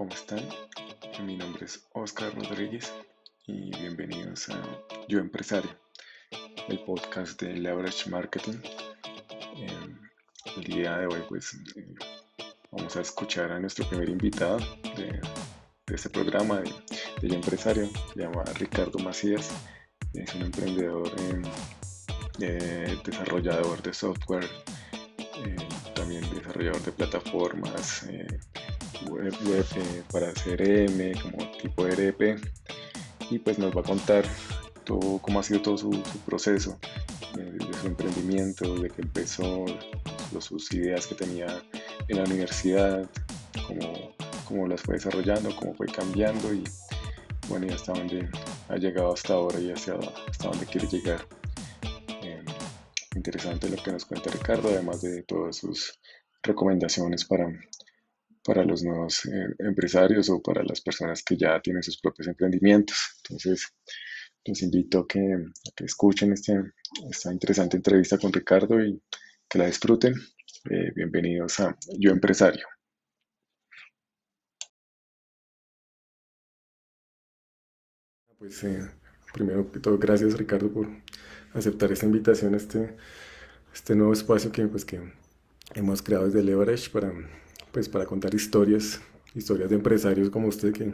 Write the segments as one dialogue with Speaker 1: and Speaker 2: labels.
Speaker 1: ¿cómo están? Mi nombre es Oscar Rodríguez y bienvenidos a Yo Empresario, el podcast de Leverage Marketing. Em, el día de hoy pues eh, vamos a escuchar a nuestro primer invitado de, este programa de, Yo Empresario, se llama Ricardo Macías, es un emprendedor, em, desarrollador de software, em, también desarrollador de plataformas web, eh, para CRM, como tipo ERP, y pues nos va a contar todo, cómo ha sido todo su, proceso eh, de su emprendimiento, de que empezó, sus ideas que tenía en la universidad, cómo, cómo las fue desarrollando, cómo fue cambiando y bueno, y hasta dónde ha llegado hasta ahora y hacia hasta dónde quiere llegar. Em, interesante lo que nos cuenta Ricardo, además de todas sus recomendaciones para para los nuevos eh, empresarios o para las personas que ya tienen sus propios emprendimientos. Entonces, los invito a que, escuchen este, esta interesante entrevista con Ricardo y que la disfruten. Eh, bienvenidos a Yo Empresario. Pues eh, primero que todo, gracias Ricardo por aceptar esta invitación a este, este nuevo espacio que, pues, que hemos creado desde Leverage para pues para contar historias, historias de empresarios como usted que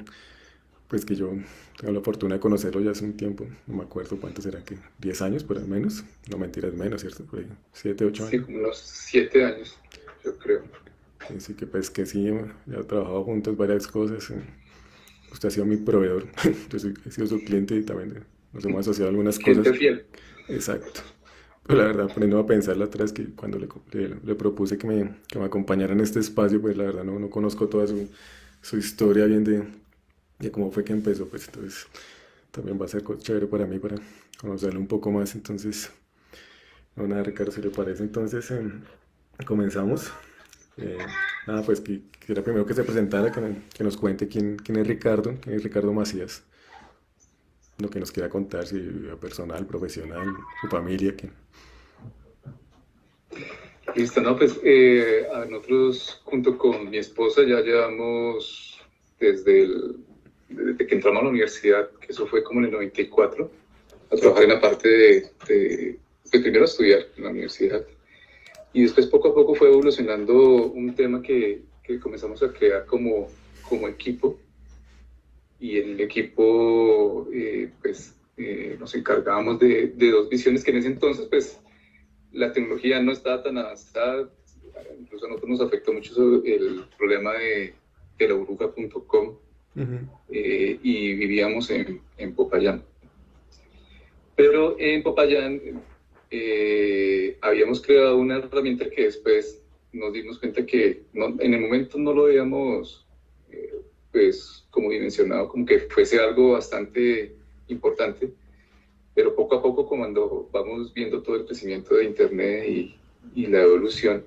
Speaker 1: pues que yo tengo la fortuna de conocerlo ya hace un tiempo, no me acuerdo cuántos será que 10 años por lo menos, no mentiras menos, ¿cierto? Por ahí, 7, 8 años.
Speaker 2: Sí, como unos 7 años, yo creo.
Speaker 1: Sí, que pues que sí, ya he trabajado juntos varias cosas. Eh. Usted ha sido mi proveedor, yo soy, he sido su cliente y también nos hemos asociado algunas cosas.
Speaker 2: fiel.
Speaker 1: Exacto. La verdad, poniendo a pensar atrás, que cuando le, propuse que me, que me acompañara en este espacio, pues la verdad no, no conozco toda su, su historia bien de, de, cómo fue que empezó, pues entonces también va a ser chévere para mí para conocerlo un poco más. Entonces, no, nada, Ricardo, si le parece, entonces em, comenzamos. Eh, nada, pues que, era primero que se presentara, que, nos cuente quién, quién, es Ricardo, Ricardo Macías, lo que nos quiera contar, si personal, profesional, su familia, quién.
Speaker 2: Listo, no, pues eh, nosotros junto con mi esposa ya llevamos desde, el, desde que entramos a la universidad, que eso fue como en el 94, a trabajar en la parte de, de, primero a estudiar en la universidad y después poco a poco fue evolucionando un tema que, que comenzamos a crear como, como equipo y el equipo eh, pues eh, nos encargábamos de, de, dos visiones que en ese entonces pues la tecnología no estaba tan avanzada, incluso a nosotros nos afectó mucho el problema de, de la burbuja.com eh, y vivíamos en, en, Popayán. Pero en Popayán habíamos creado una herramienta que después nos dimos cuenta que en el momento no lo habíamos eh, pues como dimensionado como que fuese algo bastante importante pero poco a poco cuando vamos viendo todo el crecimiento de Internet y, y la evolución,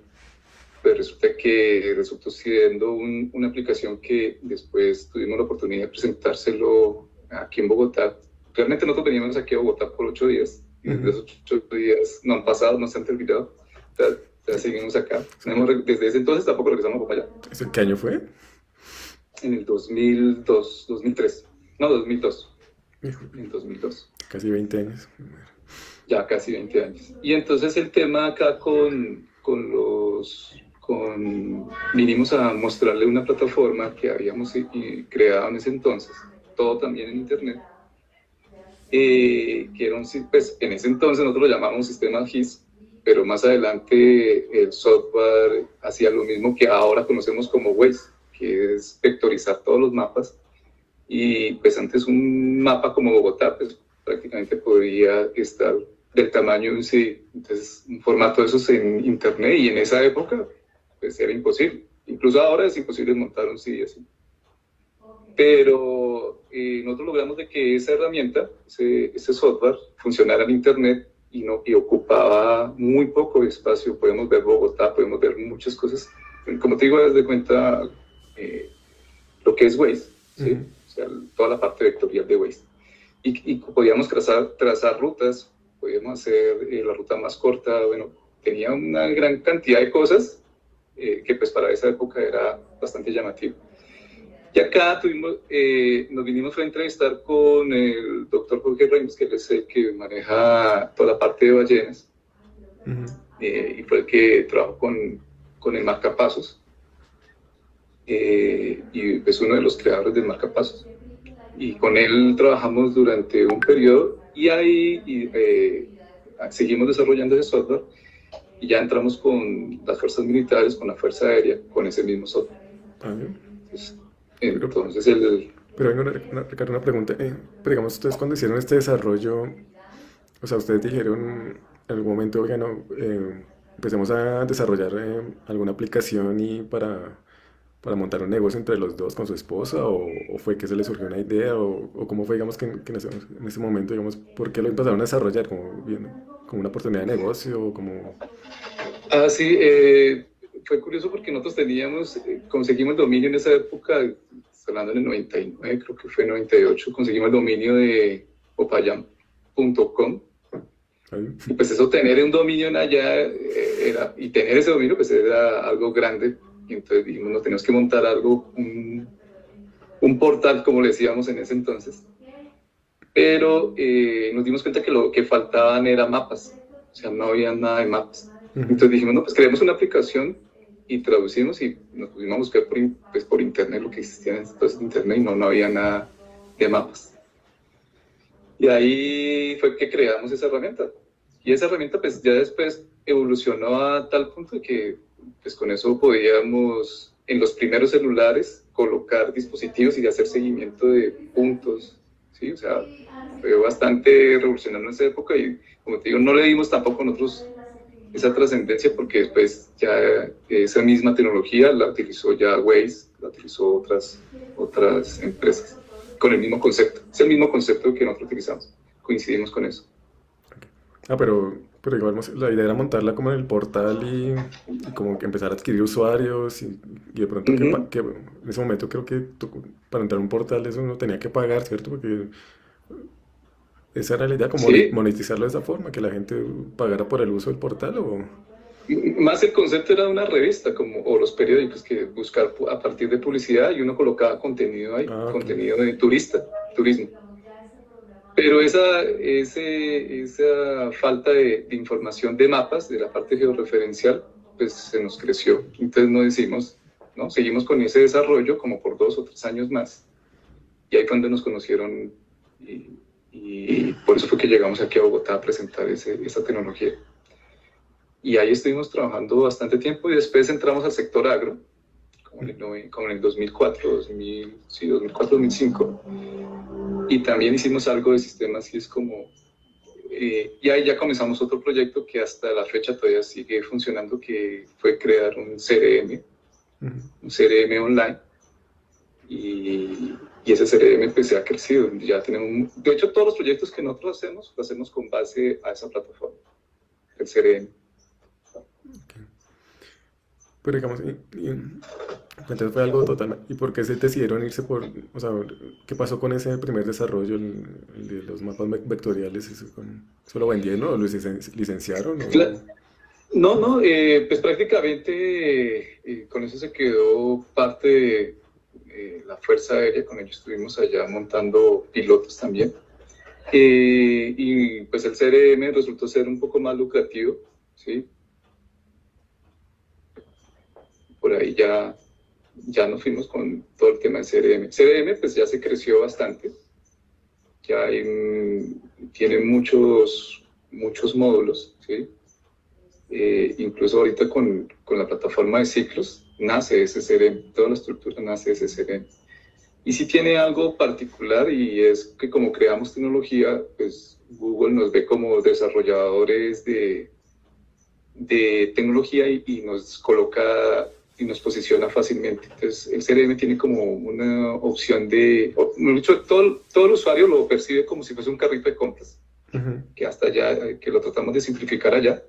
Speaker 2: pues resulta que resultó siendo una aplicación que después tuvimos la oportunidad de presentárselo aquí en Bogotá. Realmente nosotros veníamos aquí a Bogotá por ocho días, y desde esos ocho días no han pasado, no se han terminado, ya, seguimos acá. desde ese entonces tampoco regresamos para allá.
Speaker 1: ¿Qué año fue?
Speaker 2: En el 2002, 2003, no, 2002. En 2002.
Speaker 1: Casi 20 años.
Speaker 2: Ya, casi 20 años. Y entonces el tema acá con, con los... Con, vinimos a mostrarle una plataforma que habíamos creado en ese entonces, todo también en Internet, eh, que era un, pues en ese entonces nosotros lo llamamos sistema GIS, pero más adelante el software hacía lo mismo que ahora conocemos como Waze, que es vectorizar todos los mapas. Y pues antes un mapa como Bogotá, pues prácticamente podría estar del tamaño de un CD. Entonces, un formato de esos en Internet y en esa época, pues era imposible. Incluso ahora es imposible montar un CD así. Pero eh, nosotros logramos de que esa herramienta, ese, ese, software, funcionara en Internet y, no, y ocupaba muy poco espacio. Podemos ver Bogotá, podemos ver muchas cosas. Como te digo, desde cuenta eh, lo que es Waze, ¿sí? o sea, toda la parte vectorial de Waze y, podíamos trazar, trazar rutas, podíamos hacer eh, la ruta más corta, bueno, tenía una gran cantidad de cosas eh, que pues para esa época era bastante llamativo. Y acá tuvimos, eh, nos vinimos a entrevistar con el doctor Jorge Reyes, que es el que maneja toda la parte de ballenas, eh, y fue el que trabajó con, con el marcapasos, eh, y es uno de los creadores del marcapasos. Y con él trabajamos durante un periodo y ahí seguimos desarrollando ese software y ya entramos con las fuerzas militares, con la Fuerza Aérea, con ese mismo software. Ah, entonces, el...
Speaker 1: Pero vengo, Ricardo, una pregunta. Eh, pero digamos, ustedes cuando hicieron este desarrollo, o sea, ustedes dijeron en algún momento, oigan, no, eh, empecemos a desarrollar eh, alguna aplicación y para, para montar un negocio entre los dos con su esposa, o, fue que se les surgió una idea, o, o cómo fue, digamos, que, en, ese, en, ese, momento, digamos, ¿por qué lo empezaron a desarrollar? ¿Como, bien, como una oportunidad de negocio? Como...
Speaker 2: Ah, sí, eh, fue curioso porque nosotros teníamos, eh, conseguimos el dominio en esa época, hablando en el 99, creo que fue 98, conseguimos el dominio de opayam.com. Y pues eso, tener un dominio en allá eh, era, y tener ese dominio pues era algo grande. Y entonces dijimos, no tenemos que montar algo, un, un portal, como le decíamos en ese entonces. Pero eh, nos dimos cuenta que lo que faltaban eran mapas, o sea, no había nada de mapas. Entonces dijimos, no, pues creemos una aplicación y traducimos y nos pusimos a buscar por, pues, por internet lo que existía en entonces internet y no, no había nada de mapas. Y ahí fue que creamos esa herramienta. Y esa herramienta pues ya después evolucionó a tal punto que pues con eso podíamos en los primeros celulares colocar dispositivos y hacer seguimiento de puntos, ¿sí? O sea, fue bastante revolucionario en esa época y como te digo, no le dimos tampoco nosotros esa trascendencia porque después ya esa misma tecnología la utilizó ya Waze, la utilizó otras, otras empresas con el mismo concepto. Es el mismo concepto que nosotros utilizamos. Coincidimos con eso.
Speaker 1: Ah, pero, pero igual la idea era montarla como en el portal y, como que empezar a adquirir usuarios y, de pronto que, en ese momento creo que para entrar a un portal eso uno tenía que pagar, ¿cierto? Porque esa era la idea, como monetizarlo de esa forma, que la gente pagara por el uso del portal o...
Speaker 2: Más el concepto era de una revista, como, o los periódicos, que buscar a partir de publicidad y uno colocaba contenido ahí, ah, contenido de turista, turismo. Pero esa, ese, esa falta de, información de mapas, de la parte georreferencial, pues se nos creció. Entonces nos decimos, ¿no? Seguimos con ese desarrollo como por dos o tres años más. Y ahí fue donde nos conocieron y y por eso fue que llegamos aquí a Bogotá a presentar ese, esa tecnología. Y ahí estuvimos trabajando bastante tiempo y después entramos al sector agro, como en el, como en el 2004, 2000, sí, 2004, 2005. Y también hicimos algo de sistemas y es como... Eh, y ahí ya comenzamos otro proyecto que hasta la fecha todavía sigue funcionando, que fue crear un CRM, un CRM online. Y, y ese CRM pues, se ha crecido. Ya tenemos, de hecho, todos los proyectos que nosotros hacemos, lo hacemos con base a esa plataforma, el CRM.
Speaker 1: Pero digamos, entonces fue algo total. ¿Y por qué se decidieron irse por, o sea, qué pasó con ese primer desarrollo, el, de los mapas vectoriales? ¿Eso lo vendieron o lo licenciaron?
Speaker 2: No, no, eh, pues prácticamente eh, con eso se quedó parte de eh, la Fuerza Aérea, con ellos estuvimos allá montando pilotos también. Y pues el CRM resultó ser un poco más lucrativo, ¿sí? Por ahí ya, ya nos fuimos con todo el tema de CRM. CRM pues ya se creció bastante, ya tiene muchos, muchos módulos, ¿sí? Eh, incluso ahorita con, con, la plataforma de ciclos nace ese CRM, toda la estructura nace ese CRM. Y si tiene algo particular y es que como creamos tecnología, pues Google nos ve como desarrolladores de, de tecnología y, nos coloca y nos posiciona fácilmente. Entonces el CRM tiene como una opción de, mucho, todo, todo el usuario lo percibe como si fuese un carrito de compras, que hasta allá, que lo tratamos de simplificar allá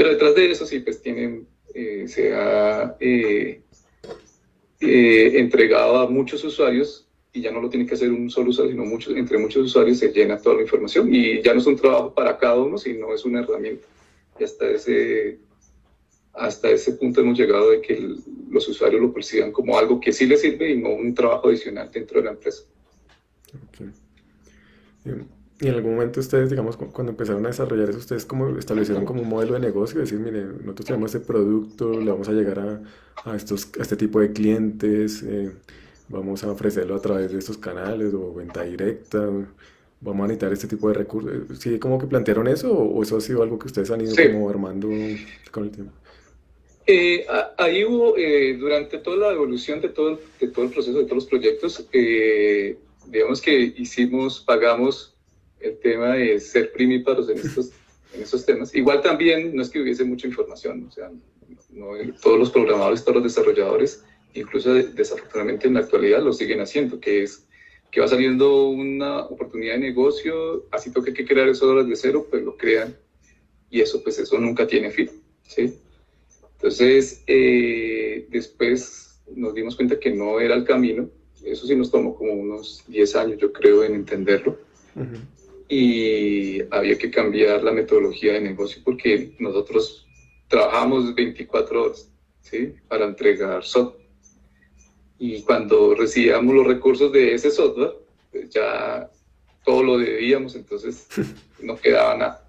Speaker 2: pero detrás de eso sí, pues tienen, eh, se ha eh, eh, entregado a muchos usuarios y ya no lo tiene que hacer un solo usuario, sino muchos, entre muchos usuarios se llena toda la información y ya no es un trabajo para cada uno, sino es una herramienta. Y hasta ese, hasta ese punto hemos llegado de que los usuarios lo perciban como algo que sí les sirve y no un trabajo adicional dentro de la empresa.
Speaker 1: Y en algún momento ustedes, digamos, cuando empezaron a desarrollar eso, ustedes como establecieron como un modelo de negocio, decir, mire, nosotros tenemos este producto, le vamos a llegar a, a estos, a este tipo de clientes, eh, vamos a ofrecerlo a través de estos canales o venta directa, vamos a necesitar este tipo de recursos. ¿Sí como que plantearon eso o, eso ha sido algo que ustedes han ido como armando con el tiempo?
Speaker 2: Eh, ahí hubo, eh, durante toda la evolución de todo, de todo el proceso, de todos los proyectos, eh, digamos que hicimos, pagamos el tema de ser primíparos en estos, en estos temas. Igual también no es que hubiese mucha información, o sea, no, todos los programadores, todos los desarrolladores, incluso desafortunadamente en la actualidad lo siguen haciendo, que es que va saliendo una oportunidad de negocio, así toque que crear eso de cero, pues lo crean y eso pues eso nunca tiene fin, ¿sí? Entonces, eh, después nos dimos cuenta que no era el camino, eso sí nos tomó como unos 10 años, yo creo, en entenderlo, y había que cambiar la metodología de negocio porque nosotros trabajamos 24 horas, ¿sí? Para entregar software y cuando recibíamos los recursos de ese software, pues ya todo lo debíamos, entonces no quedaba nada.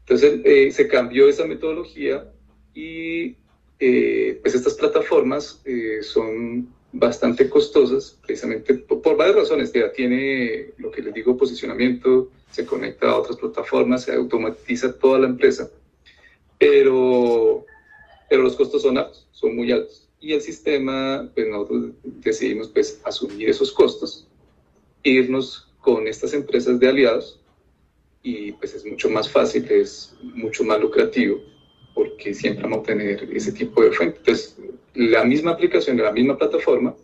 Speaker 2: Entonces eh, se cambió esa metodología y eh, pues estas plataformas eh, son bastante costosas, precisamente por, varias razones. Ya tiene lo que les digo, posicionamiento, se conecta a otras plataformas, se automatiza toda la empresa, pero, pero los costos son altos, son muy altos. Y el sistema, pues nosotros decidimos pues asumir esos costos, irnos con estas empresas de aliados y pues es mucho más fácil, es mucho más lucrativo porque siempre vamos a tener ese tipo de fuente. Entonces, la misma aplicación la misma plataforma,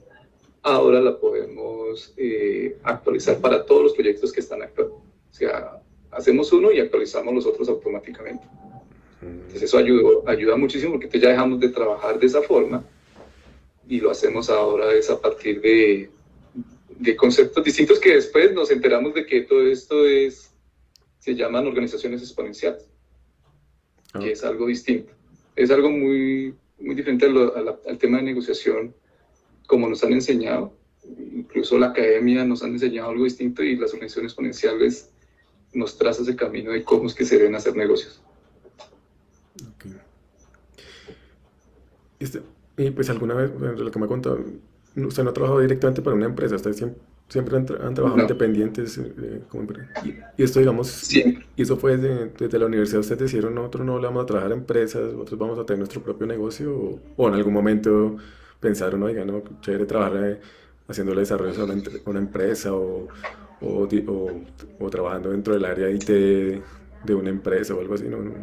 Speaker 2: ahora la podemos eh, actualizar para todos los proyectos que están actuando. O sea, hacemos uno y actualizamos los otros automáticamente. Entonces, eso ayuda, ayuda muchísimo porque ya dejamos de trabajar de esa forma y lo hacemos ahora es a partir de, de conceptos distintos que después nos enteramos de que todo esto es, se llaman organizaciones exponenciales, que ah. es algo distinto. Es algo muy, muy diferente al tema de negociación, como nos han enseñado. Incluso la academia nos han enseñado algo distinto y las organizaciones exponenciales nos trazan ese camino de cómo es que se deben hacer negocios. Okay.
Speaker 1: Este, y pues alguna vez, lo que me ha contado, usted no ha trabajado directamente para una empresa, usted siempre, siempre han, trabajado independientes eh, como Y esto, digamos, y eso fue desde, desde, la universidad, ustedes decidieron, nosotros no vamos a trabajar en empresas, nosotros vamos a tener nuestro propio negocio, o, en algún momento pensaron, oiga, no, chévere trabajar eh, haciéndole desarrollo a una, una, empresa o, o, o, trabajando dentro del área IT de, una empresa o algo así, ¿no? no,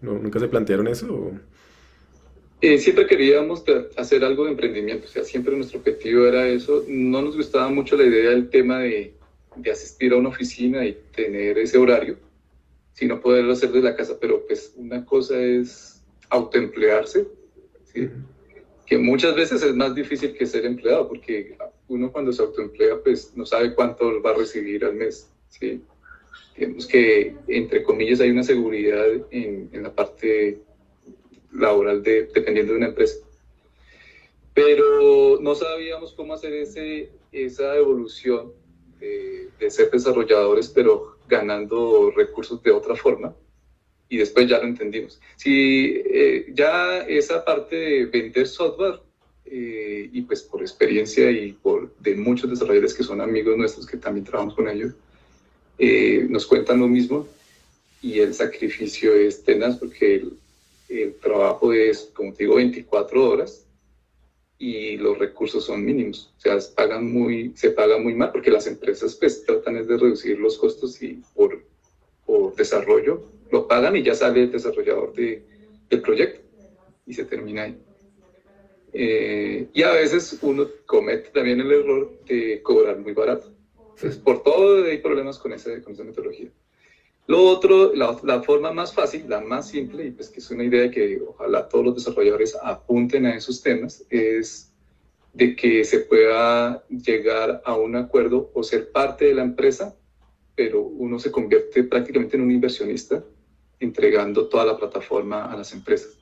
Speaker 1: no ¿Nunca se plantearon eso?
Speaker 2: Eh, siempre queríamos hacer algo de emprendimiento, o sea, siempre nuestro objetivo era eso. No nos gustaba mucho la idea del tema de, de asistir a una oficina y tener ese horario, sino poderlo hacer desde la casa, pero pues una cosa es autoemplearse, ¿sí? que muchas veces es más difícil que ser empleado, porque uno cuando se autoemplea pues no sabe cuánto va a recibir al mes. ¿sí? Digamos que, entre comillas, hay una seguridad en, en la parte laboral de, dependiendo de una empresa. Pero no sabíamos cómo hacer ese, esa evolución de, ser desarrolladores, pero ganando recursos de otra forma. Y después ya lo entendimos. Si eh, ya esa parte de vender software, eh, y pues por experiencia y por de muchos desarrolladores que son amigos nuestros que también trabajamos con ellos, eh, nos cuentan lo mismo y el sacrificio es tenaz porque el trabajo es, como te digo, 24 horas y los recursos son mínimos. O sea, se pagan muy, se paga muy mal porque las empresas pues, tratan de reducir los costos y por, por desarrollo lo pagan y ya sale el desarrollador de, del proyecto y se termina ahí. Eh, y a veces uno comete también el error de cobrar muy barato. Entonces, por todo hay problemas con, esa, con esa metodología. Lo otro, la, forma más fácil, la más simple, y pues que es una idea que ojalá todos los desarrolladores apunten a esos temas, es de que se pueda llegar a un acuerdo o ser parte de la empresa, pero uno se convierte prácticamente en un inversionista entregando toda la plataforma a las empresas.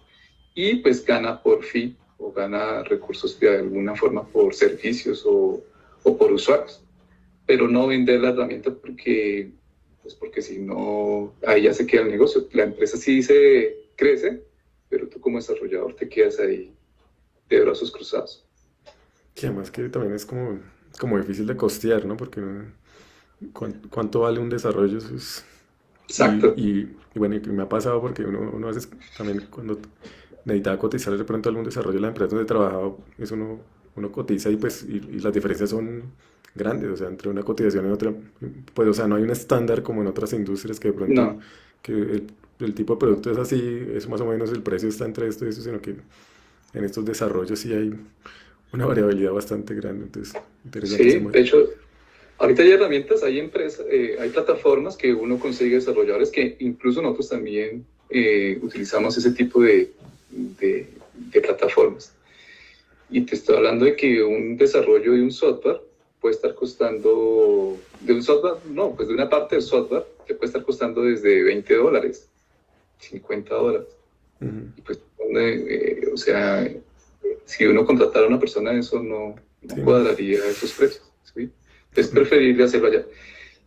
Speaker 2: y pues gana por fin o gana recursos de alguna forma por servicios o, o por usuarios, pero no vender la herramienta porque, pues porque si no, ahí ya se queda el negocio. La empresa sí se crece, pero tú como desarrollador te quedas ahí de brazos cruzados.
Speaker 1: Que además que también es como, como difícil de costear, ¿no? Porque ¿cuánto vale un desarrollo? es,
Speaker 2: Exacto.
Speaker 1: Y, bueno, y me ha pasado porque uno, uno a veces también cuando necesitaba cotizar de pronto algún desarrollo de la empresa donde trabajaba, eso uno, uno cotiza y pues y, las diferencias son grandes, o sea, entre una cotización y otra, pues o sea, no hay un estándar como en otras industrias que de pronto que el, el, tipo de producto es así, es más o menos el precio está entre esto y eso, sino que en estos desarrollos sí hay una variabilidad bastante grande, entonces
Speaker 2: interesante. Sí, de hecho, ahorita hay herramientas, hay empresas, eh, hay plataformas que uno consigue desarrolladores que incluso nosotros también eh, utilizamos ese tipo de, de, plataformas. Y te estoy hablando de que un desarrollo de un software puede estar costando, de un software, no, pues de una parte del software, te puede estar costando desde 20 dólares, 50 dólares. Y pues, eh, o sea, si uno contratara a una persona, eso no, cuadraría esos precios. Es preferible hacerlo allá.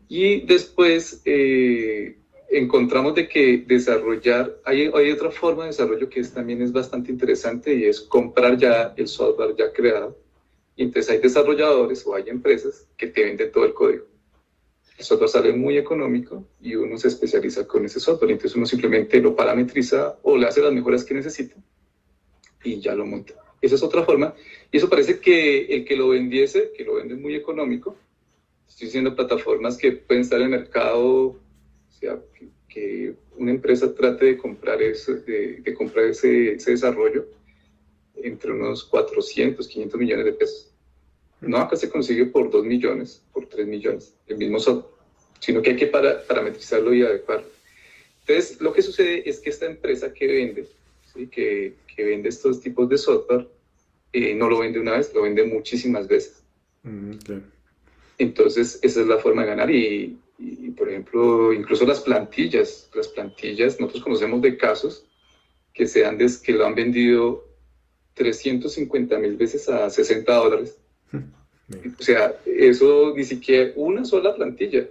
Speaker 2: Y después, eh, encontramos de que desarrollar, hay, hay otra forma de desarrollo que es, también es bastante interesante y es comprar ya el software ya creado. Y entonces hay desarrolladores o hay empresas que te venden todo el código. El software sale muy económico y uno se especializa con ese software. Entonces uno simplemente lo parametriza o le hace las mejoras que necesita y ya lo monta. Esa es otra forma. Y eso parece que el que lo vendiese, que lo vende muy económico, estoy diciendo plataformas que pueden estar en el mercado o sea, que, una empresa trate de comprar, ese, de, comprar ese, desarrollo entre unos 400, 500 millones de pesos. No acá se consigue por 2 millones, por 3 millones, el mismo software, sino que hay que para, parametrizarlo y adecuarlo. Entonces, lo que sucede es que esta empresa que vende, ¿sí? que, que, vende estos tipos de software, eh, no lo vende una vez, lo vende muchísimas veces. Entonces, esa es la forma de ganar y, y, por ejemplo, incluso las plantillas, las plantillas, nosotros conocemos de casos que, se han que lo han vendido 350 mil veces a 60 dólares. O sea, eso ni siquiera una sola plantilla.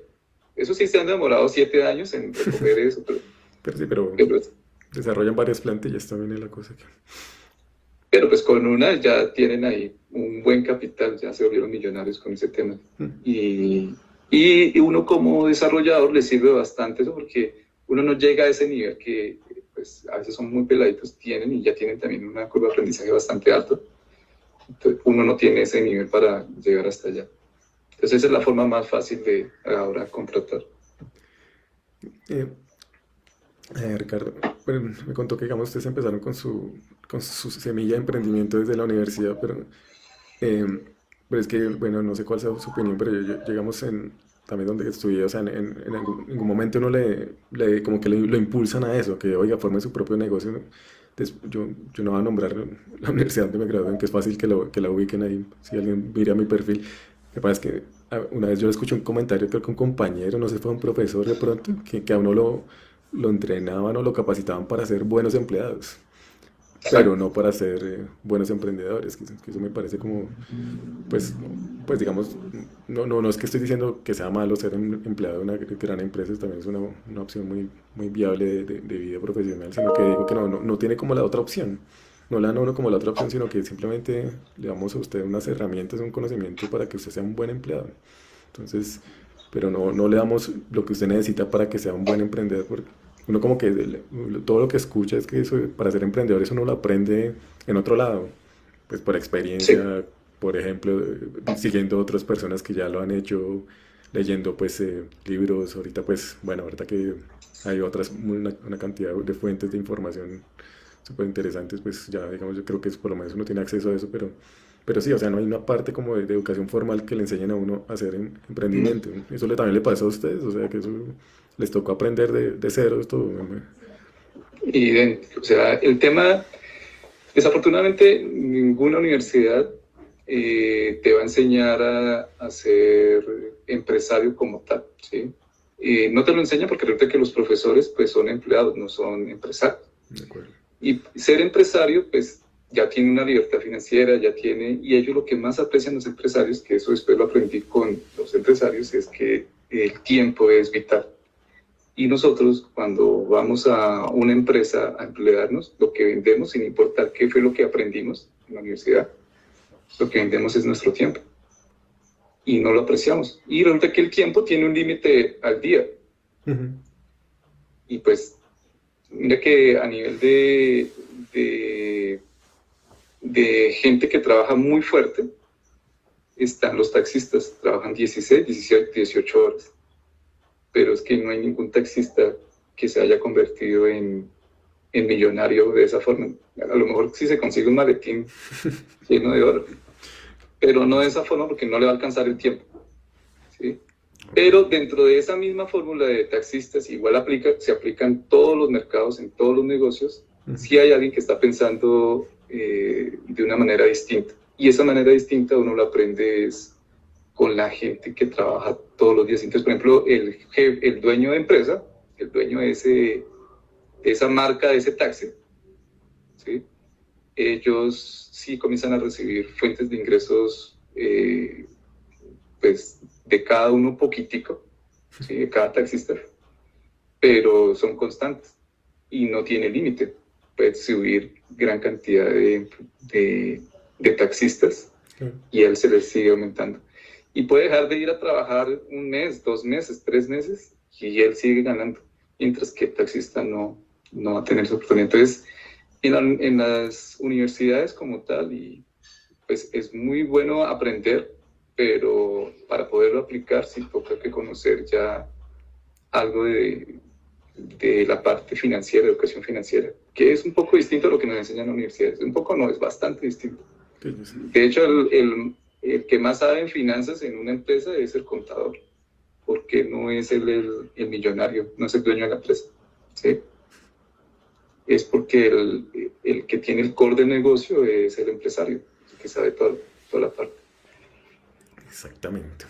Speaker 2: Eso sí se han demorado siete años en recoger eso.
Speaker 1: Pero, sí, pero, desarrollan varias plantillas también es la cosa.
Speaker 2: Pero pues con una ya tienen ahí un buen capital, ya se volvieron millonarios con ese tema. Y, y, uno como desarrollador le sirve bastante eso porque uno no llega a ese nivel que pues, a veces son muy peladitos, tienen y ya tienen también una curva de aprendizaje bastante alta. Entonces, uno no tiene ese nivel para llegar hasta allá. Entonces esa es la forma más fácil de ahora contratar.
Speaker 1: Eh, eh, Ricardo, me contó que digamos ustedes empezaron con su, con su semilla de emprendimiento desde la universidad, pero eh, pero es que, bueno, no sé cuál sea su opinión, pero llegamos en, también donde estudié, o sea, en, en, algún, momento uno le, le como que lo impulsan a eso, que oiga, forme su propio negocio. yo, yo no voy a nombrar la universidad donde me gradué, que es fácil que, lo, que la ubiquen ahí, si alguien mira mi perfil. Me parece que ah, una vez yo escuché un comentario, creo que un compañero, no sé, fue un profesor de pronto, que, que a uno lo, lo entrenaban o lo capacitaban para ser buenos empleados pero no para ser eh, buenos emprendedores, que, eso me parece como, pues, pues digamos, no, no, no es que estoy diciendo que sea malo ser em, empleado de una gran empresa, también es una, una opción muy, muy viable de, de, vida profesional, sino que digo que no, no, no, tiene como la otra opción, no le dan a uno como la otra opción, sino que simplemente le damos a usted unas herramientas, un conocimiento para que usted sea un buen empleado. Entonces, pero no, no le damos lo que usted necesita para que sea un buen emprendedor, porque uno como que todo lo que escucha es que eso, para ser emprendedor eso uno lo aprende en otro lado, pues por experiencia, por ejemplo, siguiendo otras personas que ya lo han hecho, leyendo pues eh, libros, ahorita pues, bueno, ahorita que hay otras, una, una cantidad de fuentes de información súper interesantes, pues ya digamos, yo creo que es, por lo menos uno tiene acceso a eso, pero, pero sí, o sea, no hay una parte como de, educación formal que le enseñen a uno a hacer emprendimiento. Eso le, también le pasa a ustedes, o sea, que eso les tocó aprender de, de cero esto.
Speaker 2: Y, o sea, el tema, desafortunadamente, ninguna universidad eh, te va a enseñar a, ser empresario como tal, ¿sí? no te lo enseña porque resulta que los profesores pues son empleados, no son empresarios. Y ser empresario, pues ya tiene una libertad financiera, ya tiene, y ellos lo que más aprecian los empresarios, que eso después lo aprendí con los empresarios, es que el tiempo es vital. Y nosotros cuando vamos a una empresa a emplearnos, lo que vendemos, sin importar qué fue lo que aprendimos en la universidad, lo que vendemos es nuestro tiempo. Y no lo apreciamos. Y resulta que el tiempo tiene un límite al día. Y pues, mira que a nivel de, de, de gente que trabaja muy fuerte, están los taxistas, trabajan 16, 17, 18 horas pero es que no hay ningún taxista que se haya convertido en, en millonario de esa forma. A lo mejor sí se consigue un maletín lleno de oro, pero no de esa forma porque no le va a alcanzar el tiempo. ¿sí? Pero dentro de esa misma fórmula de taxistas, igual aplica, se aplican todos los mercados, en todos los negocios, si hay alguien que está pensando eh, de una manera distinta. Y esa manera distinta uno la aprende es con la gente que trabaja todos los días. Entonces, por ejemplo, el, el dueño de empresa, el dueño de, ese, de esa marca, de ese taxi, ¿sí? ellos sí comienzan a recibir fuentes de ingresos eh, pues, de cada uno poquitico, ¿sí? de cada taxista, pero son constantes y no tiene límite. Puede subir gran cantidad de, de, de taxistas y él se les sigue aumentando y puede dejar de ir a trabajar un mes, dos meses, tres meses y él sigue ganando, mientras que el taxista no, no va a tener su oportunidad. Entonces, en, en, las universidades como tal, y pues es muy bueno aprender, pero para poderlo aplicar sí toca que conocer ya algo de, de la parte financiera, educación financiera, que es un poco distinto a lo que nos enseñan las universidades. Un poco no, es bastante distinto. De hecho, el, el el que más sabe en finanzas en una empresa es el contador, porque no es el, el, millonario, no es el dueño de la empresa. ¿sí? Es porque el, el, que tiene el core de negocio es el empresario, que sabe todo, toda la parte.
Speaker 1: Exactamente.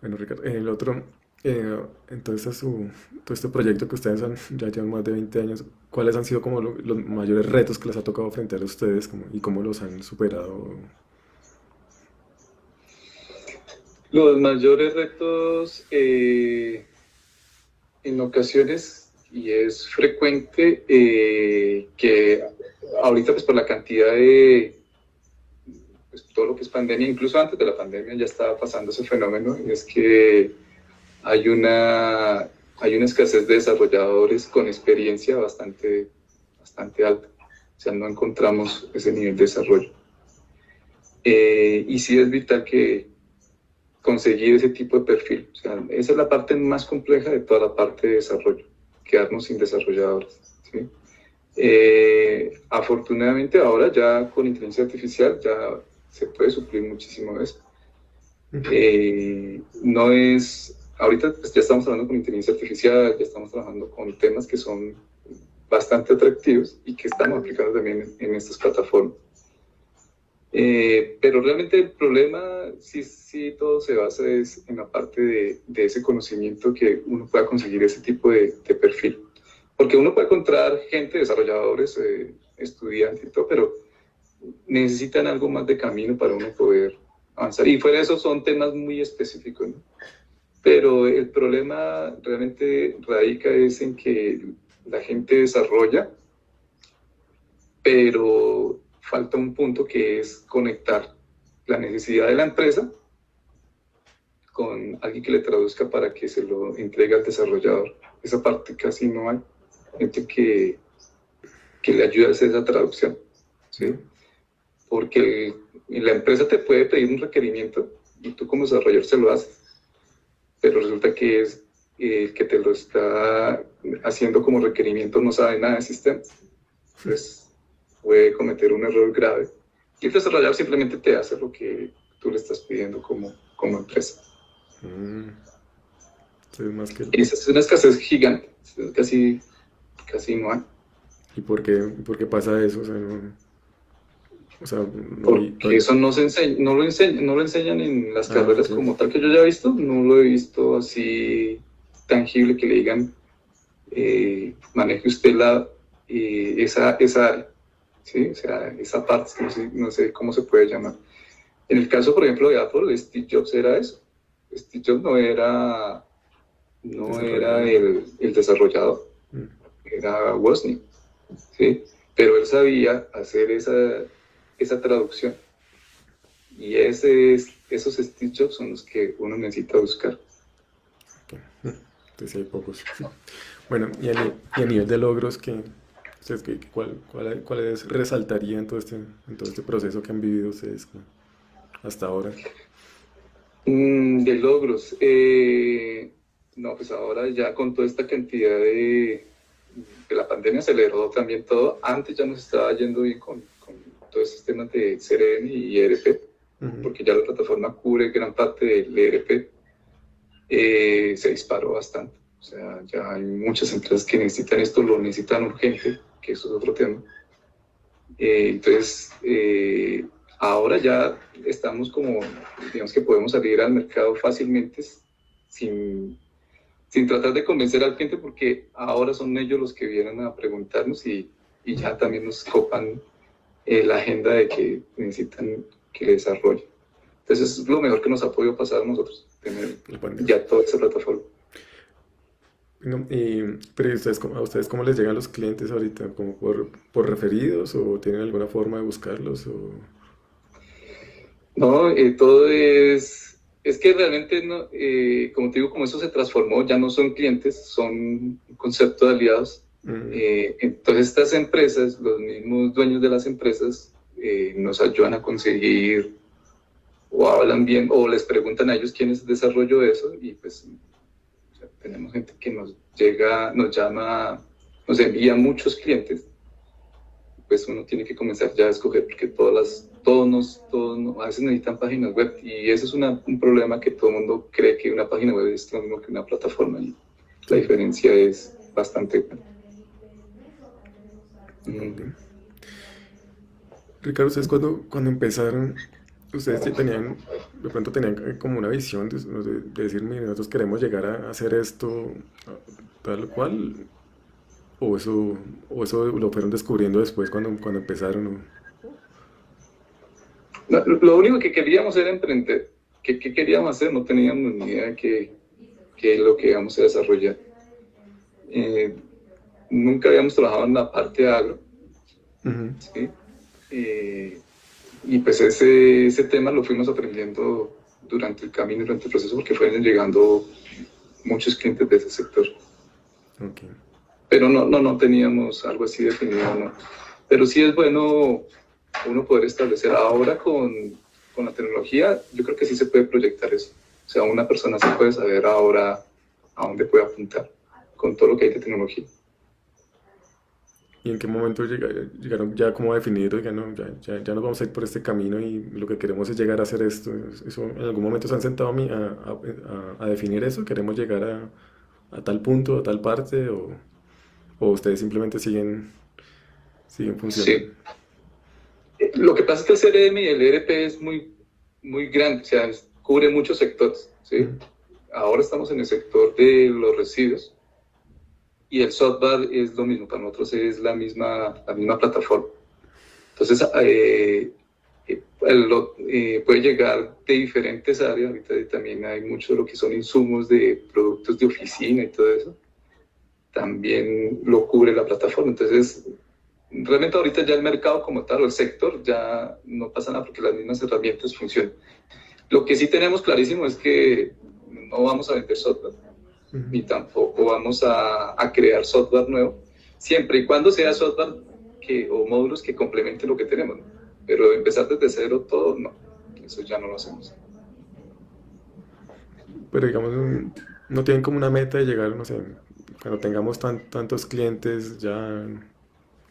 Speaker 1: Bueno, Ricardo, el otro, eh, entonces su, todo este proyecto que ustedes han, ya llevan más de 20 años, ¿cuáles han sido como los mayores retos que les ha tocado frente a ustedes como, y cómo los han superado
Speaker 2: Los mayores retos eh, en ocasiones, y es frecuente, eh, que ahorita pues por la cantidad de pues, todo lo que es pandemia, incluso antes de la pandemia ya estaba pasando ese fenómeno, y es que hay una, hay una escasez de desarrolladores con experiencia bastante, bastante alta. O sea, no encontramos ese nivel de desarrollo. Eh, y sí es vital que, conseguir ese tipo de perfil. O sea, esa es la parte más compleja de toda la parte de desarrollo, quedarnos sin desarrolladores. ¿sí? Eh, afortunadamente ahora ya con inteligencia artificial ya se puede suplir muchísimo de eso. Eh, no es, ahorita pues, ya estamos hablando con inteligencia artificial, ya estamos trabajando con temas que son bastante atractivos y que estamos aplicando también en estas plataformas. Eh, pero realmente el problema, sí, sí, todo se basa es en la parte de, de, ese conocimiento que uno pueda conseguir ese tipo de, de, perfil. Porque uno puede encontrar gente, desarrolladores, eh, estudiantes y todo, pero necesitan algo más de camino para uno poder avanzar. Y fuera de eso son temas muy específicos, ¿no? Pero el problema realmente radica es en que la gente desarrolla, pero falta un punto que es conectar la necesidad de la empresa con alguien que le traduzca para que se lo entregue al desarrollador. Esa parte casi no hay gente que, que le ayude a hacer esa traducción. ¿sí? Porque la empresa te puede pedir un requerimiento y tú como desarrollador se lo haces, pero resulta que es el que te lo está haciendo como requerimiento no sabe nada de sistemas. Entonces, puede cometer un error grave y el desarrollador simplemente te hace lo que tú le estás pidiendo como, como empresa. Mm. más que... Esa es una escasez gigante, casi, casi no hay.
Speaker 1: ¿Y por qué, por qué pasa eso? O sea, no,
Speaker 2: o sea, Porque eso no, se enseña, no, lo enseñan, no lo enseñan en las ah, carreras como tal que yo ya he visto, no lo he visto así tangible que le digan, eh, maneje usted la eh, esa, esa ¿sí? O sea, esa parte, no sé, no sé cómo se puede llamar. En el caso, por ejemplo, de Apple, Steve Jobs era eso. Steve Jobs no era, no era el, el desarrollador, mm. era Wozniak, ¿sí? Pero él sabía hacer esa, esa traducción. Y ese esos Steve Jobs son los que uno necesita buscar.
Speaker 1: Entonces hay pocos. Bueno, y a, y a nivel de logros, ¿qué, cuál, cuál, ¿Cuáles resaltarían todo, este, en todo este proceso que han vivido ustedes hasta ahora?
Speaker 2: Mm, de logros. Eh, no, pues ahora ya con toda esta cantidad de, que la pandemia aceleró también todo. Antes ya nos estaba yendo bien con, con todos estos temas de CRM y ERP, porque ya la plataforma cubre gran parte del ERP. Eh, se disparó bastante. O sea, ya hay muchas empresas que necesitan esto, lo necesitan urgente, que eso es otro tema. Eh, entonces, eh, ahora ya estamos como, digamos que podemos salir al mercado fácilmente sin sin tratar de convencer al cliente porque ahora son ellos los que vienen a preguntarnos y, y ya también nos copan eh, la agenda de que necesitan que desarrolle. Entonces es lo mejor que nos ha podido pasar a nosotros, tener ya toda esa plataforma.
Speaker 1: Y, pero ustedes, ¿a ustedes cómo les llegan los clientes ahorita? ¿Como por, por referidos o tienen alguna forma de buscarlos? O...
Speaker 2: No, eh, todo es es que realmente, no, eh, como te digo, como eso se transformó, ya no son clientes, son un concepto de aliados. Mm. Eh, entonces estas empresas, los mismos dueños de las empresas, eh, nos ayudan a conseguir o hablan bien o les preguntan a ellos quién es el desarrollo de eso y pues tenemos gente que nos llega, nos llama, nos envía muchos clientes pues uno tiene que comenzar ya a escoger porque todas las, todos, nos, todos a veces necesitan páginas web y ese es una, un problema que todo el mundo cree que una página web es lo mismo que una plataforma y la diferencia es bastante
Speaker 1: mm. Ricardo, ustedes cuando, cuando empezaron, ustedes tenían, de pronto tenían como una visión de, de decir, mire, nosotros queremos llegar a hacer esto tal cual, ¿O eso, o eso lo fueron descubriendo después cuando, cuando empezaron?
Speaker 2: lo único que queríamos era emprender. ¿Qué, ¿Qué, queríamos hacer? No teníamos ni idea de qué, qué es lo que íbamos a desarrollar. Eh, nunca habíamos trabajado en la parte agro. ¿sí? Eh, y pues ese, ese tema lo fuimos aprendiendo durante el camino, durante el proceso, porque fueron llegando muchos clientes de ese sector. Okay pero no, no, no teníamos algo así definido, ¿no? Pero sí es bueno uno poder establecer ahora con, con la tecnología, yo creo que sí se puede proyectar eso. O sea, una persona sí puede saber ahora a dónde puede apuntar con todo lo que hay de tecnología.
Speaker 1: ¿Y en qué momento llegaron ya como a definir, ya, no, ya, ya, ya, nos vamos a ir por este camino y lo que queremos es llegar a hacer esto? Eso, ¿En algún momento se han sentado a, mí a, a, a definir eso? ¿Queremos llegar a, a, tal punto, a tal parte? O o ustedes simplemente siguen, siguen funcionando?
Speaker 2: Sí. Lo que pasa es que el CRM y el ERP es muy, muy grande, o sea, cubre muchos sectores. ¿sí? Ahora estamos en el sector de los residuos y el software es lo mismo, para nosotros es la misma, la misma plataforma. Entonces, eh, eh, eh, puede llegar de diferentes áreas, ahorita también hay mucho de lo que son insumos de productos de oficina y todo eso también lo cubre la plataforma. Entonces, realmente ahorita ya el mercado como tal, o el sector, ya no pasa nada porque las mismas herramientas funcionan. Lo que sí tenemos clarísimo es que no vamos a vender software, ni tampoco vamos a, a, crear software nuevo, siempre y cuando sea software que, o módulos que complementen lo que tenemos. Pero empezar desde cero todo, no, eso ya no lo hacemos.
Speaker 1: Pero digamos, no tienen como una meta de llegar, no sé, cuando tengamos tantos clientes ya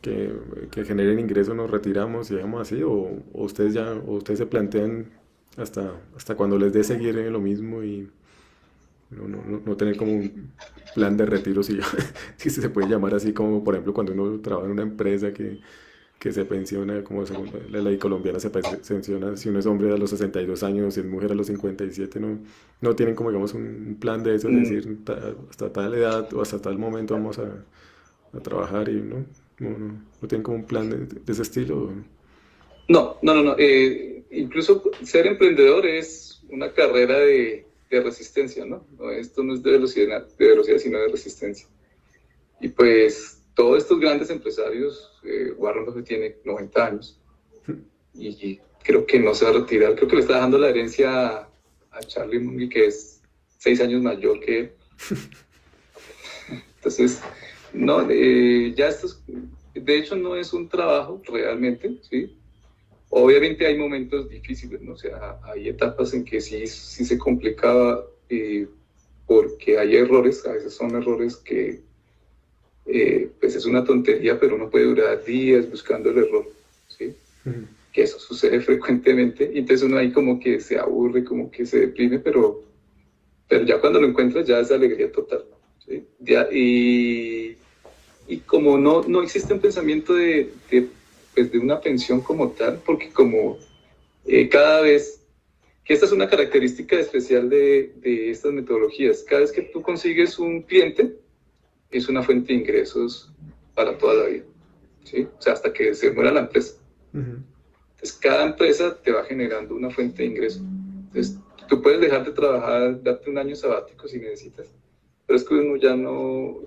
Speaker 1: que, que, generen ingresos nos retiramos y dejamos así o, ustedes ya o ustedes se plantean hasta hasta cuando les dé seguir en lo mismo y no, no, no, tener como un plan de retiro si, si se puede llamar así como por ejemplo cuando uno trabaja en una empresa que que se pensiona, como según la ley colombiana se pensiona si uno es hombre a los 62 años, si es mujer a los 57, no, no tienen como digamos un plan de eso, es mm. decir, hasta tal edad o hasta tal momento vamos a, a trabajar y no. ¿No, no, tienen como un plan de, ese estilo?
Speaker 2: No, no, no, no. Eh, incluso ser emprendedor es una carrera de, de resistencia, ¿no? Esto no es de velocidad, de velocidad, sino de resistencia. Y pues todos estos grandes empresarios, eh, Warren Buffett tiene 90 años y, creo que no se va a retirar, creo que le está dejando la herencia a, Charlie Munger, que es seis años mayor que él. Entonces, no, eh, ya esto de hecho no es un trabajo realmente, ¿sí? Obviamente hay momentos difíciles, ¿no? O sea, hay etapas en que sí, sí se complicaba eh, porque hay errores, a veces son errores que eh, pues es una tontería, pero uno puede durar días buscando el error, ¿sí? Que eso sucede frecuentemente y entonces uno ahí como que se aburre, como que se deprime, pero, pero ya cuando lo encuentras ya es alegría total, ¿sí? y, y como no, no existe un pensamiento de, de pues, de una pensión como tal, porque como eh, cada vez, que esta es una característica especial de, de, estas metodologías, cada vez que tú consigues un cliente, es una fuente de ingresos para toda la vida, ¿sí? O sea, hasta que se muera la empresa. Entonces, cada empresa te va generando una fuente de ingresos. Entonces, tú puedes dejar de trabajar, darte un año sabático si necesitas, pero es que uno ya no,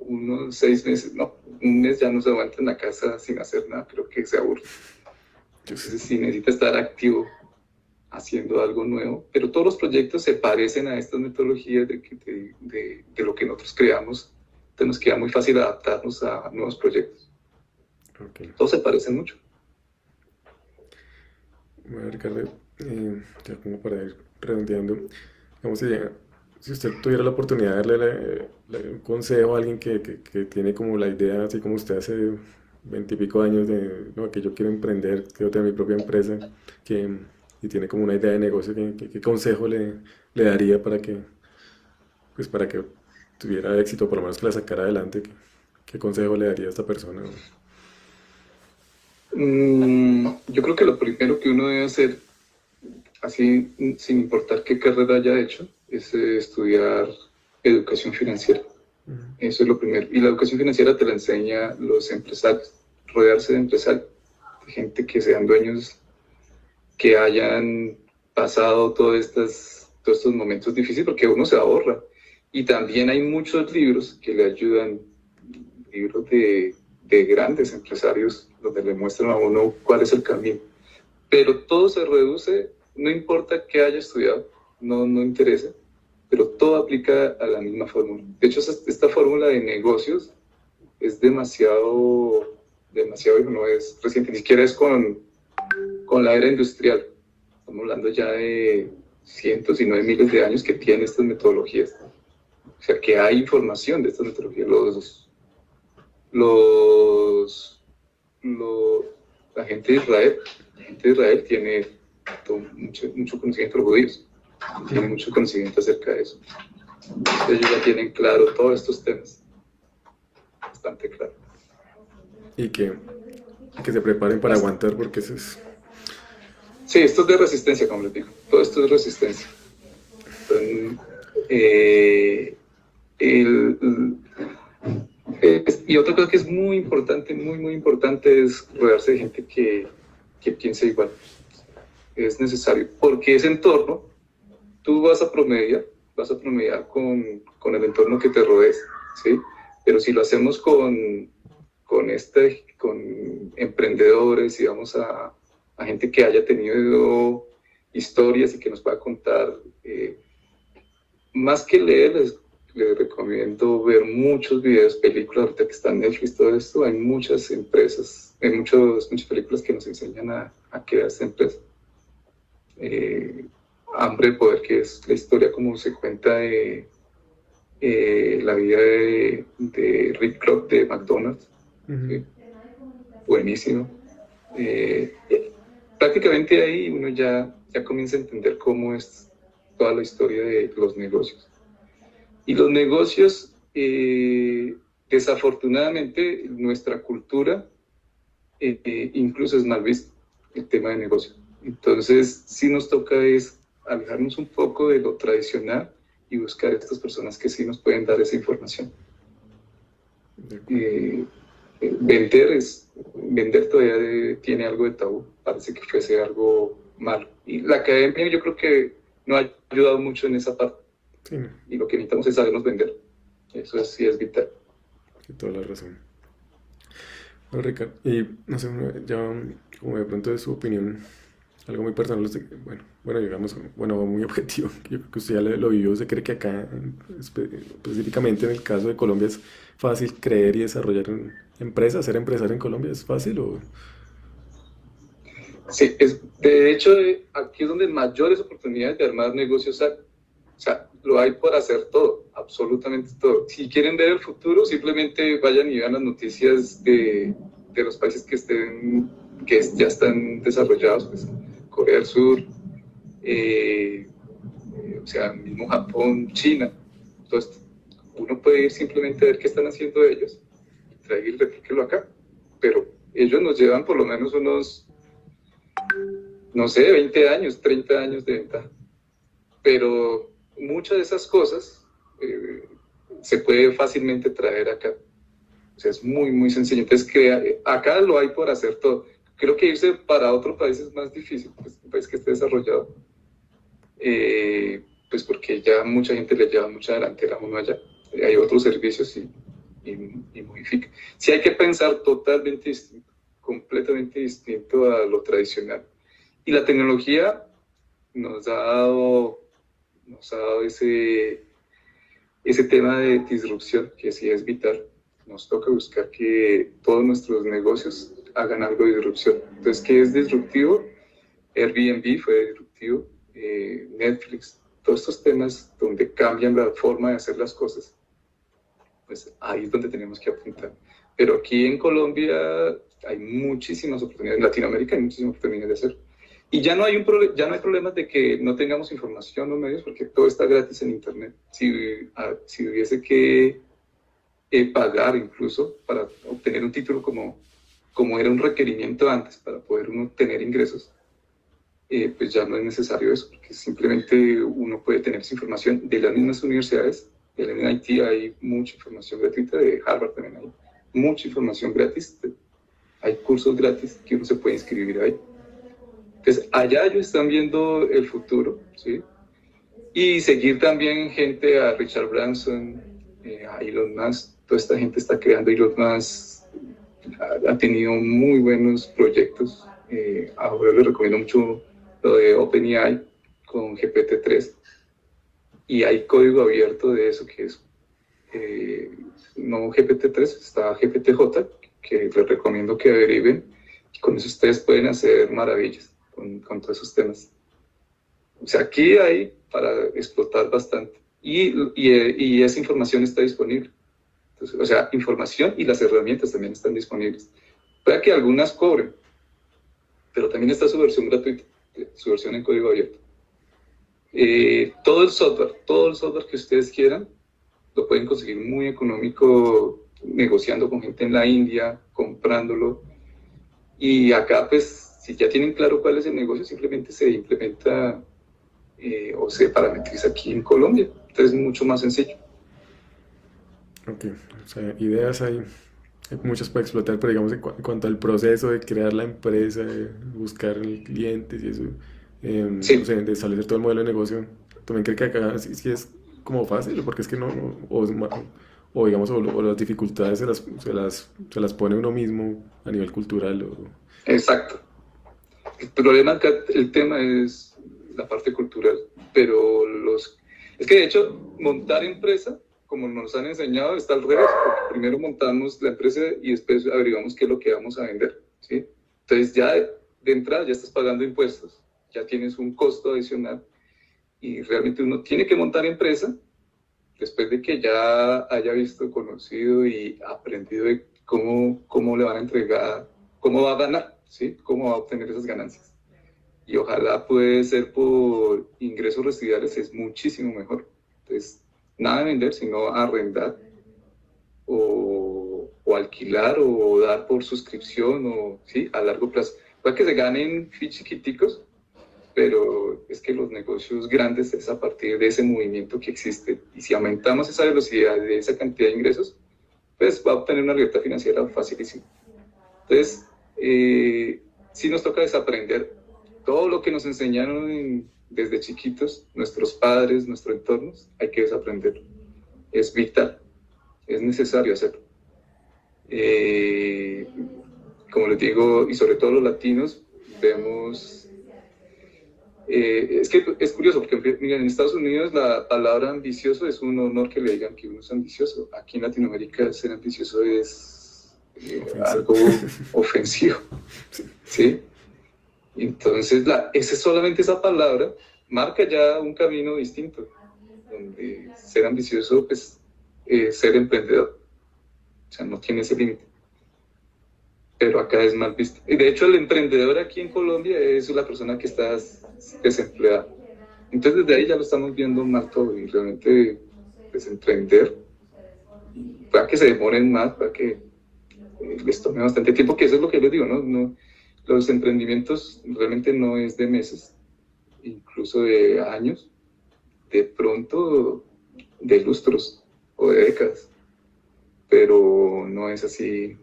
Speaker 2: unos seis meses, no, un mes ya no se aguanta en la casa sin hacer nada, creo que se aburre. Entonces sí necesita estar activo haciendo algo nuevo, pero todos los proyectos se parecen a estas metodologías de, de, de, lo que nosotros creamos, entonces nos queda muy fácil adaptarnos a nuevos proyectos. Todos se parecen mucho.
Speaker 1: Bueno, Ricardo, eh, ya como para ir redondeando, vamos a llegar si usted tuviera la oportunidad de darle un consejo a alguien que, que, tiene como la idea, así como usted hace veintipico años, de no, que yo quiero emprender, quiero tener mi propia empresa, que, y tiene como una idea de negocio, ¿qué, consejo le, le, daría para que, pues para que tuviera éxito, por lo menos que la sacara adelante? ¿Qué, consejo le daría a esta persona?
Speaker 2: Mm, yo creo que lo primero que uno debe hacer, así sin importar qué carrera haya hecho, es eh, estudiar educación financiera. Eso es lo primero. Y la educación financiera te la enseña los empresarios, rodearse de empresarios, de gente que sean dueños, que hayan pasado todos estos, todos estos momentos difíciles, porque uno se ahorra. Y también hay muchos libros que le ayudan, libros de, de grandes empresarios, donde le muestran a uno cuál es el camino. Pero todo se reduce, no importa qué haya estudiado, no, no interesa, pero todo aplica a la misma fórmula. De hecho, esta fórmula de negocios es demasiado, demasiado, no es reciente, ni siquiera es con, con la era industrial. Estamos hablando ya de cientos y no de miles de años que tiene estas metodologías. O sea, que hay información de estas metodologías. Los, los, los, la gente de Israel, la gente de Israel tiene mucho, mucho conocimiento los judíos tienen mucho conocimiento acerca de eso. Ellos ya tienen claro todos estos temas. Bastante claro.
Speaker 1: Y que, que se preparen para aguantar porque eso es...
Speaker 2: Sí, esto es de resistencia, como les digo. Todo esto es resistencia. Eh, y otra cosa que es muy importante, muy, muy importante es rodearse de gente que, que piense igual. Es necesario, porque ese entorno tú vas a promediar, vas a promediar con, con el entorno que te rodees, ¿sí? Pero si lo hacemos con, con, este, con emprendedores y vamos a, a gente que haya tenido historias y que nos pueda contar, eh, más que leer, les, recomiendo ver muchos videos, películas, ahorita que están Netflix, todo esto, hay muchas empresas, hay muchos, muchas películas que nos enseñan a, a crear esta empresa. Eh, Hambre de Poder, que es la historia como se cuenta de eh, la vida de, Rick Kroc de McDonald's. Buenísimo. Eh, prácticamente ahí uno ya, ya comienza a entender cómo es toda la historia de los negocios. Y los negocios, eh, desafortunadamente, nuestra cultura incluso es mal visto el tema de negocios. Entonces, sí nos toca es alejarnos un poco de lo tradicional y buscar a estas personas que sí nos pueden dar esa información. Eh, vender es vender todavía tiene algo de tabú, parece que fuese algo malo. Y la academia yo creo que no ha ayudado mucho en esa parte. Y lo que necesitamos es sabernos vender. Eso sí es vital.
Speaker 1: Tiene toda la razón. Bueno, Ricardo, y no sé, ya como de pronto de su opinión, algo muy personal, bueno, bueno, digamos, bueno, muy objetivo, yo creo que usted ya lo vivió, ¿usted cree que acá, específicamente en el caso de Colombia, es fácil creer y desarrollar empresas, ser empresario en Colombia, es fácil o...?
Speaker 2: Sí, es, de hecho, aquí es donde mayores oportunidades de armar negocios hay. O sea, lo hay por hacer todo, absolutamente todo. Si quieren ver el futuro, simplemente vayan y vean las noticias de, de los países que estén, que ya están desarrollados, pues Corea del Sur, eh, eh, o sea, mismo Japón, China. Entonces, uno puede ir simplemente a ver qué están haciendo ellos y traer y replicarlo acá. Pero ellos nos llevan por lo menos unos, no sé, 20 años, 30 años de ventaja. Pero muchas de esas cosas eh, se puede fácilmente traer acá. O sea, es muy, muy sencillo. Entonces, crea, acá lo hay por hacer todo. Creo que irse para otro país es más difícil, pues, un país que esté desarrollado. Eh, pues porque ya mucha gente le lleva mucha delantera a uno allá. Hay otros servicios y, y, modifica. Sí hay que pensar totalmente distinto, completamente distinto a lo tradicional. Y la tecnología nos ha dado nos ha dado ese, ese tema de disrupción que sí es vital. Nos toca buscar que todos nuestros negocios hagan algo de disrupción. Entonces, ¿qué es disruptivo? Airbnb fue disruptivo, eh, Netflix, todos estos temas donde cambian la forma de hacer las cosas, pues ahí es donde tenemos que apuntar. Pero aquí en Colombia hay muchísimas oportunidades, en Latinoamérica hay muchísimas oportunidades de hacer. Y ya no hay, un ya no hay problemas de que no tengamos información los medios porque todo está gratis en Internet. Si, ah, si hubiese que eh, pagar incluso para obtener un título como, como era un requerimiento antes para poder uno tener ingresos, eh, pues ya no es necesario eso, porque simplemente uno puede tener esa información de las mismas universidades. De la MIT hay mucha información gratuita, de Harvard también hay mucha información gratis. Hay cursos gratis que uno se puede inscribir ahí. Entonces, allá ellos están viendo el futuro, ¿sí? Y seguir también gente a Richard Branson, eh, a Elon Musk, toda esta gente está creando, Elon Musk ha, tenido muy buenos proyectos. Eh, ahora les recomiendo mucho lo de OpenAI con GPT-3 y hay código abierto de eso que es eh, no GPT-3, está GPT-J, que les recomiendo que deriven. Con eso ustedes pueden hacer maravillas con, con todos esos temas. O sea, aquí hay para explotar bastante. Y, y, y, esa información está disponible. Entonces, o sea, información y las herramientas también están disponibles. Puede que algunas cobren, pero también está su versión gratuita, su versión en código abierto. Eh, todo el software, todo el software que ustedes quieran, lo pueden conseguir muy económico negociando con gente en la India, comprándolo. Y acá, pues, si ya tienen claro cuál es el negocio, simplemente se implementa eh, o se parametriza aquí en Colombia. Entonces es mucho más sencillo.
Speaker 1: Ok, o sea, ideas hay, muchas para explotar, pero digamos en, cuanto al proceso de crear la empresa, de buscar clientes y eso, em, de establecer todo el modelo de negocio, ¿también cree que acá sí, es como fácil? Porque es que no, o, o digamos, o, las dificultades se las, se, las, se las pone uno mismo a nivel cultural. O...
Speaker 2: Exacto. El problema acá, el tema es la parte cultural, pero los... Es que de hecho, montar empresa, como nos han enseñado, está al revés, porque primero montamos la empresa y después averiguamos qué es lo que vamos a vender, ¿sí? Entonces ya de entrada ya estás pagando impuestos, ya tienes un costo adicional y realmente uno tiene que montar empresa después de que ya haya visto, conocido y aprendido de cómo, cómo le van a entregar, cómo va a ganar. ¿sí? ¿Cómo va a obtener esas ganancias? Y ojalá puede ser por ingresos residuales, es muchísimo mejor. Entonces, nada de vender, sino arrendar o, o alquilar o dar por suscripción o, ¿sí? A largo plazo. Puede que se ganen chiquiticos, pero es que los negocios grandes es a partir de ese movimiento que existe. Y si aumentamos esa velocidad de esa cantidad de ingresos, pues va a obtener una libertad financiera facilísima. Entonces, eh, sí nos toca desaprender todo lo que nos enseñaron desde chiquitos, nuestros padres, nuestro entorno, hay que desaprenderlo. Es vital, es necesario hacerlo. Eh, como les digo, y sobre todo los latinos, vemos... Eh, es que es curioso, porque en Estados Unidos la palabra ambicioso es un honor que le digan que uno es ambicioso. Aquí en Latinoamérica ser ambicioso es eh, algo ofensivo. ¿sí? Entonces, la, ese, solamente esa palabra marca ya un camino distinto, donde ser ambicioso, pues, ser emprendedor. O sea, no tiene ese límite pero acá es mal visto. Y de hecho el emprendedor aquí en Colombia es la persona que está desempleada. Entonces desde ahí ya lo estamos viendo mal todo y realmente pues emprender para que se demoren más, para que eh, les tome bastante tiempo, que eso es lo que les digo, ¿no? no los emprendimientos realmente no es de meses, incluso de años, de pronto de lustros o de décadas, pero no es así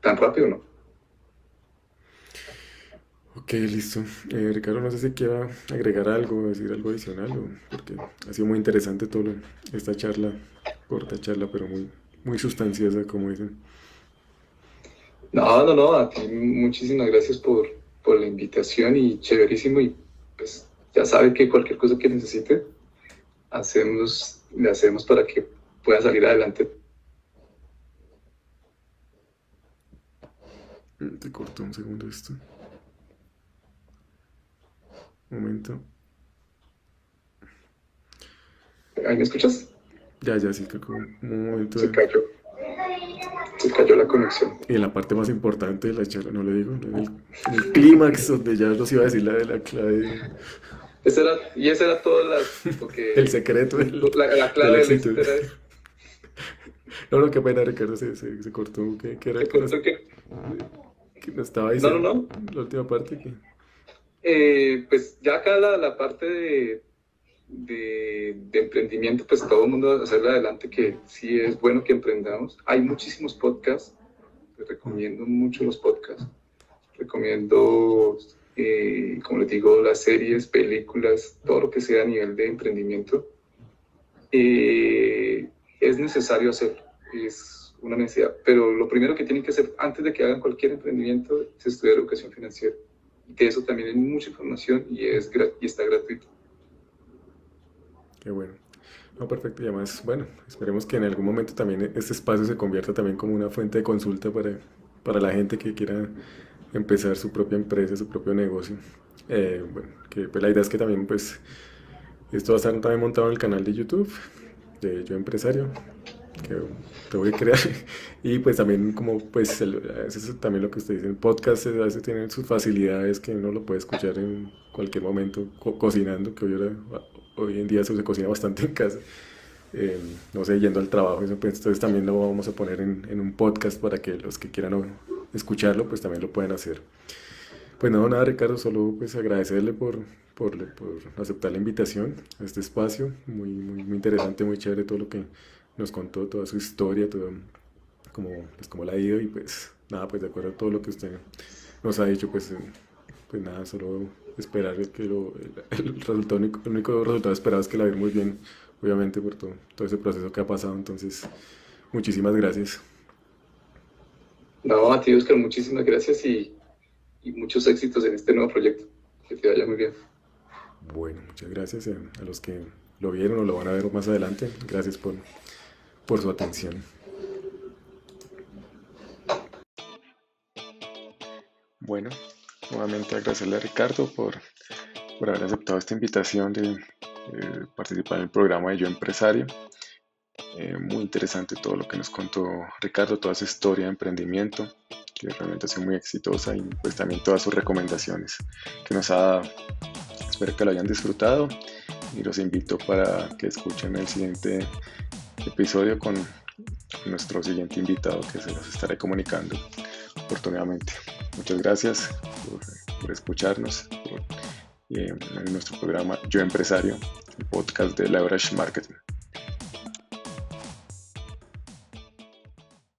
Speaker 2: tan rápido, ¿no?
Speaker 1: Ok, listo. Eh, Ricardo, no sé si quiera agregar algo, decir algo adicional, porque ha sido muy interesante toda esta charla, corta charla, pero muy, muy sustanciosa, como dicen.
Speaker 2: No, no, no, a ti muchísimas gracias por, por la invitación y chéverísimo y pues ya sabe que cualquier cosa que necesite, hacemos, le hacemos para que pueda salir adelante
Speaker 1: te corto un segundo esto. Un momento.
Speaker 2: ¿Ahí me escuchas?
Speaker 1: Ya, ya, sí, como un momento.
Speaker 2: Se cayó. Se cayó la conexión.
Speaker 1: Y en la parte más importante de la charla, no le digo, en el, clímax donde ya os iba a decir la de la clave.
Speaker 2: Ese era, y ese era todo la,
Speaker 1: el secreto.
Speaker 2: la, clave del éxito
Speaker 1: No, no, qué pena, Ricardo, se, se, cortó. ¿Qué, qué era? ¿Se
Speaker 2: cortó qué?
Speaker 1: estaba diciendo? No, no, no. La última parte que...
Speaker 2: Eh, pues ya acá la, la parte de, de, emprendimiento, pues todo el mundo hacerle adelante que sí es bueno que emprendamos. Hay muchísimos podcasts, les recomiendo mucho los podcasts. Recomiendo, eh, como les digo, las series, películas, todo lo que sea a nivel de emprendimiento. Eh, es necesario hacerlo. Es una necesidad. Pero lo primero que tienen que hacer antes de que hagan cualquier emprendimiento es estudiar educación financiera. Que eso también hay mucha información y, es y está gratuito.
Speaker 1: Qué bueno. No, perfecto. Y además, bueno, esperemos que en algún momento también este espacio se convierta también como una fuente de consulta para, para la gente que quiera empezar su propia empresa, su propio negocio. Eh, bueno, que pues, la idea es que también pues esto va a estar también montado en el canal de YouTube de Yo Empresario que te voy a crear. Y pues también como pues es también lo que usted dice, el podcast a veces tienen sus facilidades que uno lo puede escuchar en cualquier momento cocinando, que hoy, hoy en día se cocina bastante en casa. Eh, no sé, yendo al trabajo, eso, pues, entonces también lo vamos a poner en, en, un podcast para que los que quieran escucharlo, pues también lo puedan hacer. Pues no, nada, Ricardo, solo pues agradecerle por, por, por aceptar la invitación a este espacio, muy, muy, muy interesante, muy chévere todo lo que nos contó toda su historia, todo como, pues, cómo la ha ido y pues nada, pues de acuerdo a todo lo que usted nos ha dicho, pues, pues nada, solo esperar que lo, el, resultado, único, el único resultado esperado es que la vea muy bien, obviamente por todo, todo ese proceso que ha pasado, entonces muchísimas gracias.
Speaker 2: No, a ti Oscar, muchísimas gracias y, y muchos éxitos en este nuevo proyecto, que te vaya muy bien.
Speaker 1: Bueno, muchas gracias a los que lo vieron o lo van a ver más adelante. Gracias por, por su atención. Bueno, nuevamente agradecerle a Ricardo por, por haber aceptado esta invitación de participar en el programa de Yo Empresario. Eh, muy interesante todo lo que nos contó Ricardo, toda su historia de emprendimiento, que realmente ha sido muy exitosa y pues también todas sus recomendaciones que nos ha. Espero que lo hayan disfrutado y los invito para que escuchen el siguiente episodio con nuestro siguiente invitado que se los estaré comunicando oportunamente. Muchas gracias por, escucharnos eh, en nuestro programa Yo Empresario, el podcast de Leverage Marketing.